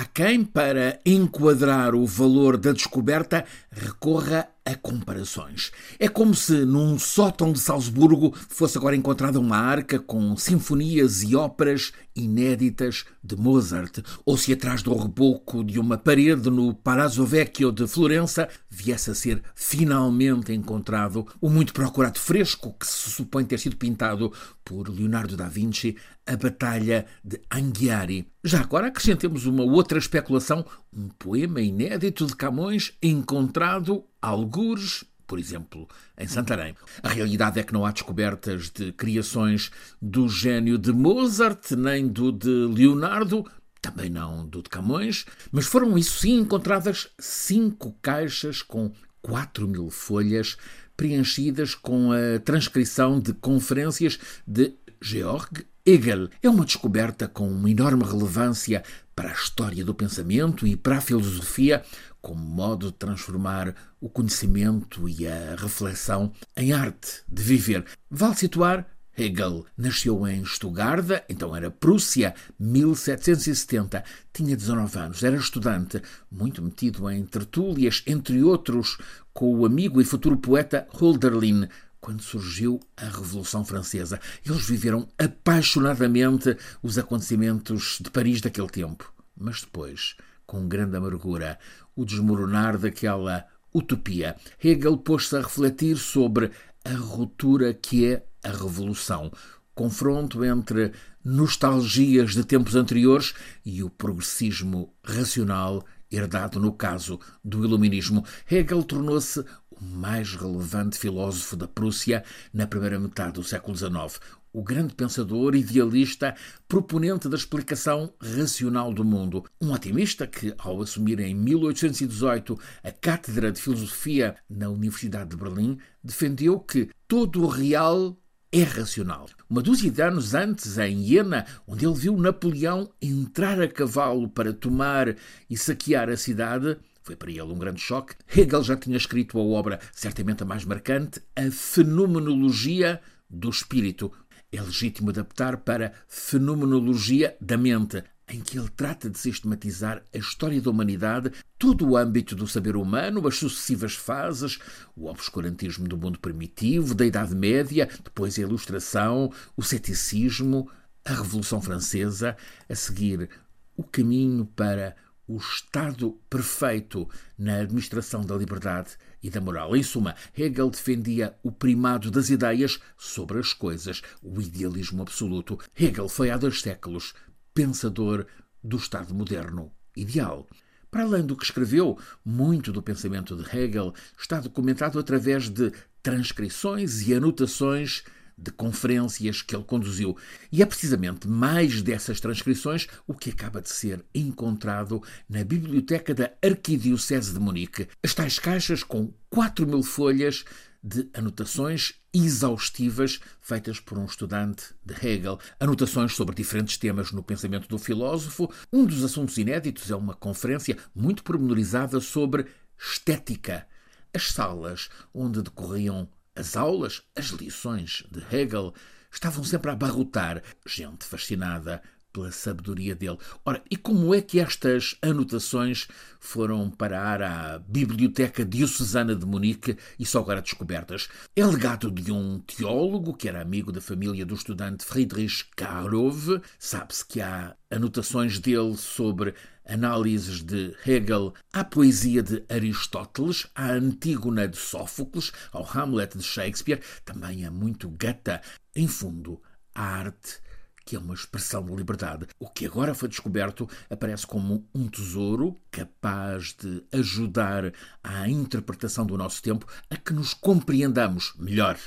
Há quem, para enquadrar o valor da descoberta, recorra a comparações. É como se num sótão de Salzburgo fosse agora encontrada uma arca com sinfonias e óperas inéditas de Mozart, ou se atrás do reboco de uma parede no Palazzo Vecchio de Florença viesse a ser finalmente encontrado o muito procurado fresco que se supõe ter sido pintado por Leonardo da Vinci, a Batalha de Anghiari. Já agora acrescentemos uma outra especulação, um poema inédito de Camões encontrado algures por exemplo, em Santarém. A realidade é que não há descobertas de criações do gênio de Mozart, nem do de Leonardo, também não do de Camões, mas foram, isso sim, encontradas cinco caixas com quatro mil folhas preenchidas com a transcrição de conferências de Georg Hegel. É uma descoberta com uma enorme relevância para a história do pensamento e para a filosofia, como modo de transformar o conhecimento e a reflexão em arte de viver. Vale situar Hegel nasceu em Stuttgart, então era Prússia, 1770. Tinha 19 anos, era estudante, muito metido em tertúlias, entre outros, com o amigo e futuro poeta Hölderlin, quando surgiu a Revolução Francesa. Eles viveram apaixonadamente os acontecimentos de Paris daquele tempo. Mas depois, com grande amargura, o desmoronar daquela utopia. Hegel pôs-se a refletir sobre a ruptura que é a revolução. Confronto entre nostalgias de tempos anteriores e o progressismo racional herdado no caso do iluminismo. Hegel tornou-se o mais relevante filósofo da Prússia na primeira metade do século XIX o grande pensador, idealista, proponente da explicação racional do mundo. Um otimista que, ao assumir em 1818 a cátedra de filosofia na Universidade de Berlim, defendeu que todo o real é racional. Uma dúzia de anos antes, em Iena, onde ele viu Napoleão entrar a cavalo para tomar e saquear a cidade, foi para ele um grande choque. Hegel já tinha escrito a obra, certamente a mais marcante, A Fenomenologia do Espírito, é legítimo adaptar para Fenomenologia da Mente, em que ele trata de sistematizar a história da humanidade, todo o âmbito do saber humano, as sucessivas fases, o obscurantismo do mundo primitivo, da Idade Média, depois a Ilustração, o ceticismo, a Revolução Francesa, a seguir o caminho para o estado perfeito na administração da liberdade e da moral. Em suma, Hegel defendia o primado das ideias sobre as coisas, o idealismo absoluto. Hegel foi há dois séculos pensador do Estado moderno ideal. Para além do que escreveu, muito do pensamento de Hegel está documentado através de transcrições e anotações de conferências que ele conduziu. E é precisamente mais dessas transcrições o que acaba de ser encontrado na biblioteca da Arquidiocese de Munique. As tais caixas com 4 mil folhas de anotações exaustivas feitas por um estudante de Hegel, anotações sobre diferentes temas no pensamento do filósofo. Um dos assuntos inéditos é uma conferência muito pormenorizada sobre estética. As salas onde decorriam as aulas, as lições de Hegel estavam sempre a abarrotar gente fascinada pela sabedoria dele. Ora, e como é que estas anotações foram parar à Biblioteca Diocesana de Munique e só agora descobertas? É legado de um teólogo que era amigo da família do estudante Friedrich Karlov. Sabe-se que há anotações dele sobre análises de Hegel à poesia de Aristóteles, à Antígona de Sófocles, ao Hamlet de Shakespeare, também é muito gata. Em fundo, a arte que é uma expressão de liberdade. O que agora foi descoberto aparece como um tesouro capaz de ajudar à interpretação do nosso tempo a que nos compreendamos melhor.